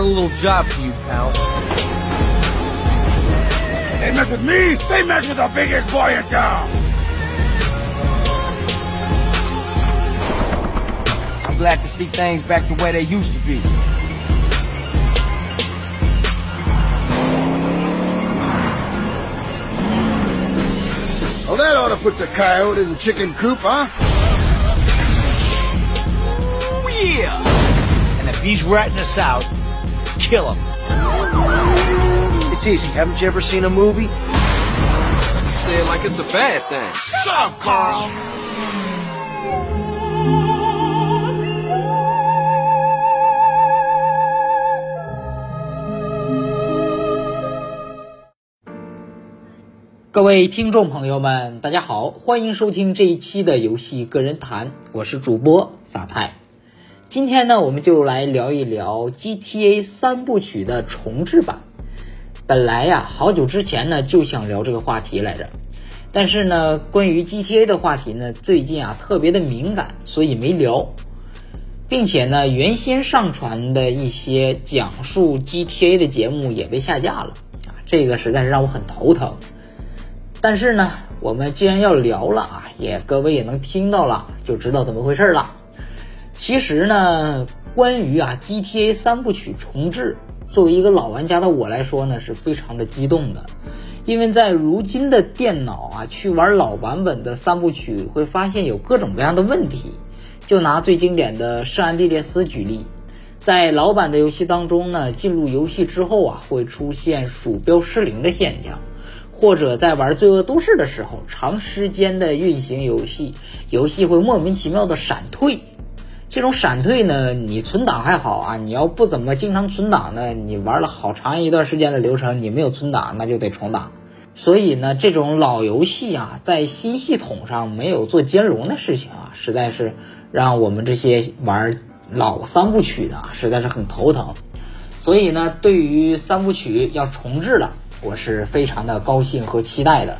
a little job for you, pal. They mess with me, they mess with the biggest boy in town. I'm glad to see things back the way they used to be. Well, that ought to put the coyote in the chicken coop, huh? Oh, yeah! And if he's ratting us out, kill him. It's easy. Haven't you ever seen a movie? Say it like it's a bad thing. Shut up, Carl! 各位听众朋友们，大家好，欢迎收听这一期的游戏个人谈，我是主播撒太。今天呢，我们就来聊一聊 GTA 三部曲的重置版。本来呀，好久之前呢就想聊这个话题来着，但是呢，关于 GTA 的话题呢，最近啊特别的敏感，所以没聊，并且呢，原先上传的一些讲述 GTA 的节目也被下架了啊，这个实在是让我很头疼。但是呢，我们既然要聊了啊，也各位也能听到了，就知道怎么回事了。其实呢，关于啊 GTA 三部曲重置，作为一个老玩家的我来说呢，是非常的激动的，因为在如今的电脑啊去玩老版本的三部曲，会发现有各种各样的问题。就拿最经典的圣安地列斯举例，在老版的游戏当中呢，进入游戏之后啊，会出现鼠标失灵的现象。或者在玩《罪恶都市》的时候，长时间的运行游戏，游戏会莫名其妙的闪退。这种闪退呢，你存档还好啊，你要不怎么经常存档呢，你玩了好长一段时间的流程，你没有存档，那就得重打。所以呢，这种老游戏啊，在新系统上没有做兼容的事情啊，实在是让我们这些玩老三部曲的啊，实在是很头疼。所以呢，对于三部曲要重置了。我是非常的高兴和期待的，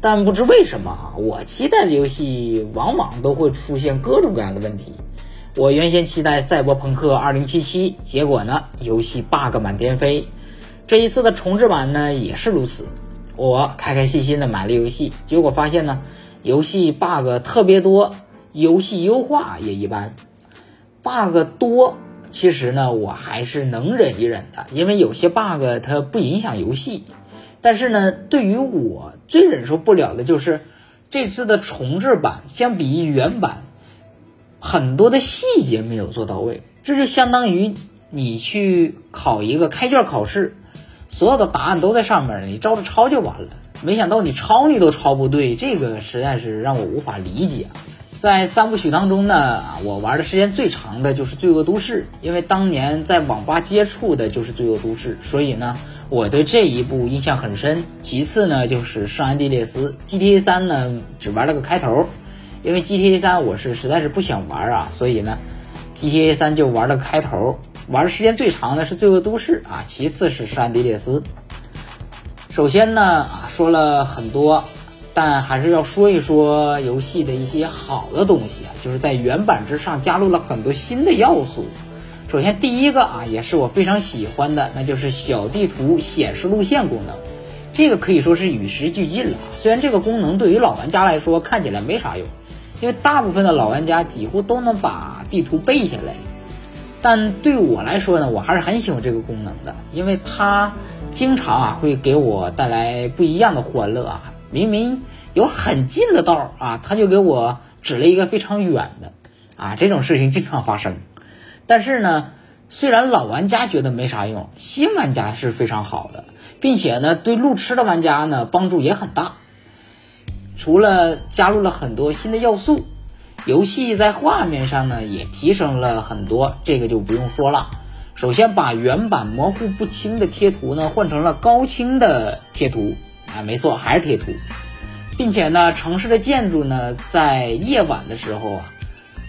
但不知为什么啊，我期待的游戏往往都会出现各种各样的问题。我原先期待《赛博朋克2077》，结果呢，游戏 bug 满天飞。这一次的重置版呢，也是如此。我开开心心的买了游戏，结果发现呢，游戏 bug 特别多，游戏优化也一般。bug 多。其实呢，我还是能忍一忍的，因为有些 bug 它不影响游戏。但是呢，对于我最忍受不了的就是这次的重置版，相比于原版，很多的细节没有做到位。这就相当于你去考一个开卷考试，所有的答案都在上面，你照着抄就完了。没想到你抄你都抄不对，这个实在是让我无法理解。在三部曲当中呢，我玩的时间最长的就是《罪恶都市》，因为当年在网吧接触的就是《罪恶都市》，所以呢，我对这一部印象很深。其次呢，就是《圣安地列斯》GTA 三呢，只玩了个开头，因为 GTA 三我是实在是不想玩啊，所以呢，GTA 三就玩了开头。玩的时间最长的是《罪恶都市》啊，其次是《圣安地列斯》。首先呢，啊，说了很多。但还是要说一说游戏的一些好的东西啊，就是在原版之上加入了很多新的要素。首先第一个啊，也是我非常喜欢的，那就是小地图显示路线功能。这个可以说是与时俱进了。虽然这个功能对于老玩家来说看起来没啥用，因为大部分的老玩家几乎都能把地图背下来。但对我来说呢，我还是很喜欢这个功能的，因为它经常啊会给我带来不一样的欢乐啊。明明有很近的道啊，他就给我指了一个非常远的，啊，这种事情经常发生。但是呢，虽然老玩家觉得没啥用，新玩家是非常好的，并且呢，对路痴的玩家呢帮助也很大。除了加入了很多新的要素，游戏在画面上呢也提升了很多，这个就不用说了。首先把原版模糊不清的贴图呢换成了高清的贴图。啊，没错，还是贴图，并且呢，城市的建筑呢，在夜晚的时候啊，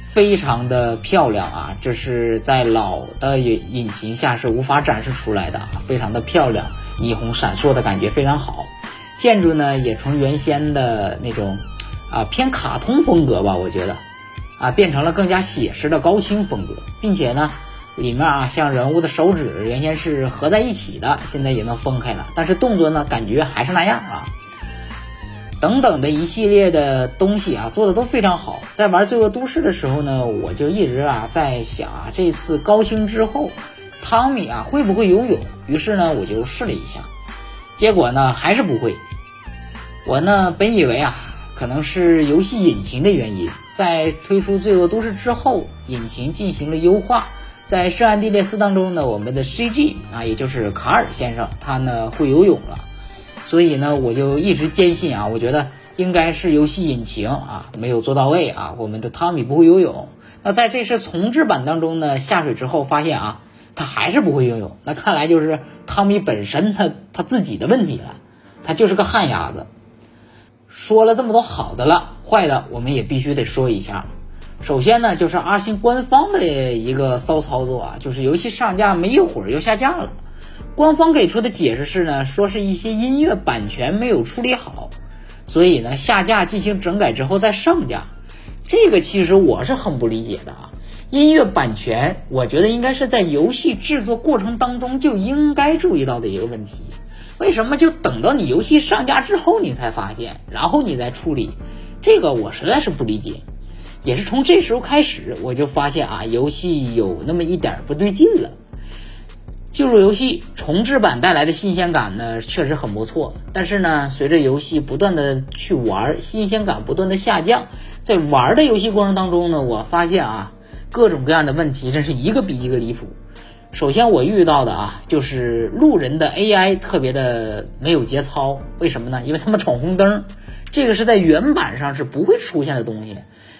非常的漂亮啊，这是在老的引引擎下是无法展示出来的，非常的漂亮，霓虹闪烁的感觉非常好，建筑呢也从原先的那种啊偏卡通风格吧，我觉得啊，变成了更加写实的高清风格，并且呢，里面啊，像人物的手指原先是合在一起的，现在也能分开了，但是动作呢，感觉还是那样啊。等等的一系列的东西啊，做的都非常好。在玩《罪恶都市》的时候呢，我就一直啊在想啊，这次高清之后，汤米啊会不会游泳？于是呢，我就试了一下，结果呢还是不会。我呢本以为啊，可能是游戏引擎的原因，在推出《罪恶都市》之后，引擎进行了优化。在圣安地列斯当中呢，我们的 CG 啊，也就是卡尔先生，他呢会游泳了，所以呢，我就一直坚信啊，我觉得应该是游戏引擎啊没有做到位啊，我们的汤米不会游泳。那在这次重置版当中呢，下水之后发现啊，他还是不会游泳，那看来就是汤米本身他他自己的问题了，他就是个旱鸭子。说了这么多好的了，坏的我们也必须得说一下。首先呢，就是阿星官方的一个骚操作啊，就是游戏上架没一会儿又下架了。官方给出的解释是呢，说是一些音乐版权没有处理好，所以呢下架进行整改之后再上架。这个其实我是很不理解的啊，音乐版权我觉得应该是在游戏制作过程当中就应该注意到的一个问题，为什么就等到你游戏上架之后你才发现，然后你再处理？这个我实在是不理解。也是从这时候开始，我就发现啊，游戏有那么一点不对劲了。进入游戏重置版带来的新鲜感呢，确实很不错。但是呢，随着游戏不断的去玩，新鲜感不断的下降。在玩的游戏过程当中呢，我发现啊，各种各样的问题真是一个比一个离谱。首先我遇到的啊，就是路人的 AI 特别的没有节操。为什么呢？因为他们闯红灯，这个是在原版上是不会出现的东西。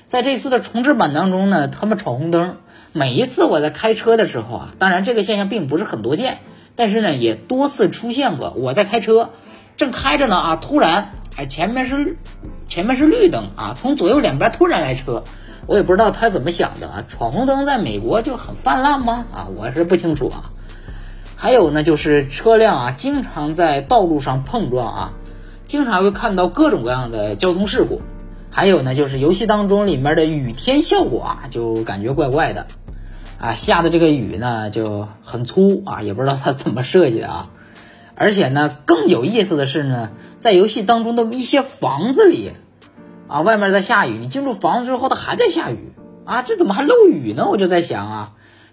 在这次的重置版当中呢，他们闯红灯，每一次我在开车的时候啊，当然这个现象并不是很多见，但是呢也多次出现过。我在开车，正开着呢啊，突然哎前面是前面是绿灯啊，从左右两边突然来车，我也不知道他怎么想的啊。闯红灯在美国就很泛滥吗？啊，我是不清楚啊。还有呢，就是车辆啊经常在道路上碰撞啊，经常会看到各种各样的交通事故。还有呢，就是游戏当中里面的雨天效果啊，就感觉怪怪的，啊，下的这个雨呢就很粗啊，也不知道它怎么设计的啊。而且呢，更有意思的是呢，在游戏当中的一些房子里，啊，外面在下雨，你进入房子之后它还在下雨啊，这怎么还漏雨呢？我就在想啊，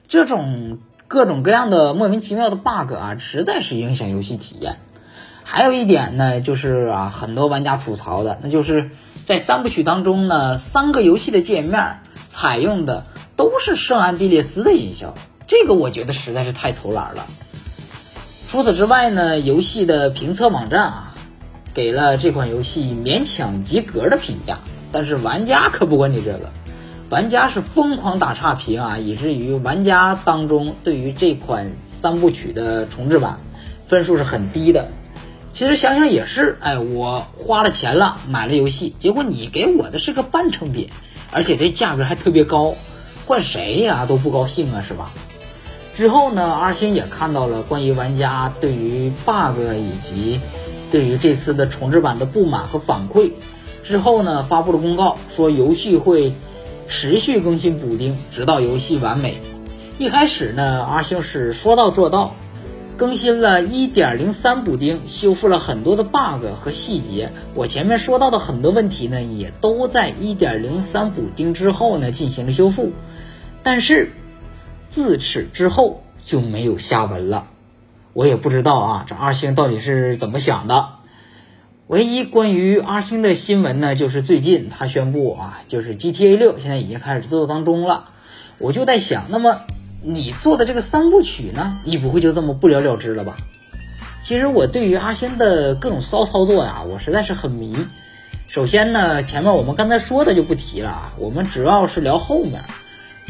这种各种各样的莫名其妙的 bug 啊，实在是影响游戏体验。还有一点呢，就是啊，很多玩家吐槽的，那就是。在三部曲当中呢，三个游戏的界面采用的都是圣安地列斯的音效，这个我觉得实在是太偷懒了。除此之外呢，游戏的评测网站啊，给了这款游戏勉强及格的评价，但是玩家可不管你这个，玩家是疯狂打差评啊，以至于玩家当中对于这款三部曲的重置版分数是很低的。其实想想也是，哎，我花了钱了，买了游戏，结果你给我的是个半成品，而且这价格还特别高，换谁呀都不高兴啊，是吧？之后呢，二星也看到了关于玩家对于 bug 以及对于这次的重置版的不满和反馈，之后呢，发布了公告，说游戏会持续更新补丁，直到游戏完美。一开始呢，阿星是说到做到。更新了1.03补丁，修复了很多的 bug 和细节。我前面说到的很多问题呢，也都在1.03补丁之后呢进行了修复。但是自此之后就没有下文了。我也不知道啊，这阿星到底是怎么想的。唯一关于阿星的新闻呢，就是最近他宣布啊，就是 GTA 六现在已经开始制作当中了。我就在想，那么。你做的这个三部曲呢，你不会就这么不了了之了吧？其实我对于阿星的各种骚操作呀，我实在是很迷。首先呢，前面我们刚才说的就不提了啊，我们主要是聊后面。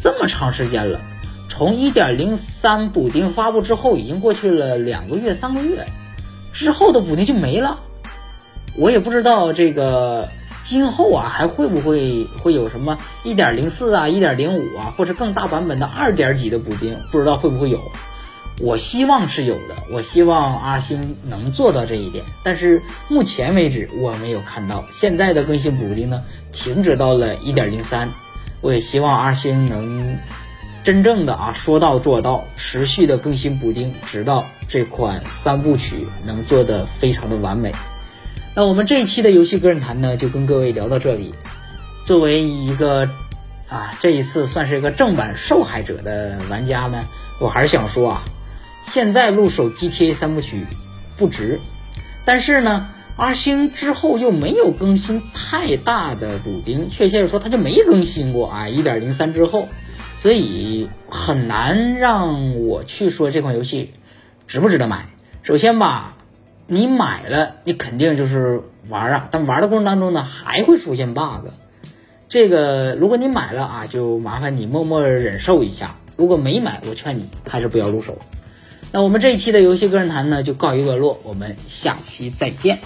这么长时间了，从1.03补丁发布之后，已经过去了两个月、三个月，之后的补丁就没了。我也不知道这个。今后啊，还会不会会有什么一点零四啊、一点零五啊，或者更大版本的二点几的补丁？不知道会不会有？我希望是有的，我希望阿星能做到这一点。但是目前为止我没有看到。现在的更新补丁呢，停止到了一点零三。我也希望阿星能真正的啊说到做到，持续的更新补丁，直到这款三部曲能做的非常的完美。那我们这一期的游戏个人谈呢，就跟各位聊到这里。作为一个啊这一次算是一个正版受害者的玩家呢，我还是想说啊，现在入手 GTA 三部曲不值，但是呢。阿星之后又没有更新太大的补丁，确切的说，它就没更新过啊。一点零三之后，所以很难让我去说这款游戏值不值得买。首先吧，你买了，你肯定就是玩啊，但玩的过程当中呢，还会出现 bug。这个如果你买了啊，就麻烦你默默忍受一下；如果没买，我劝你还是不要入手。那我们这一期的游戏个人谈呢，就告一段落，我们下期再见。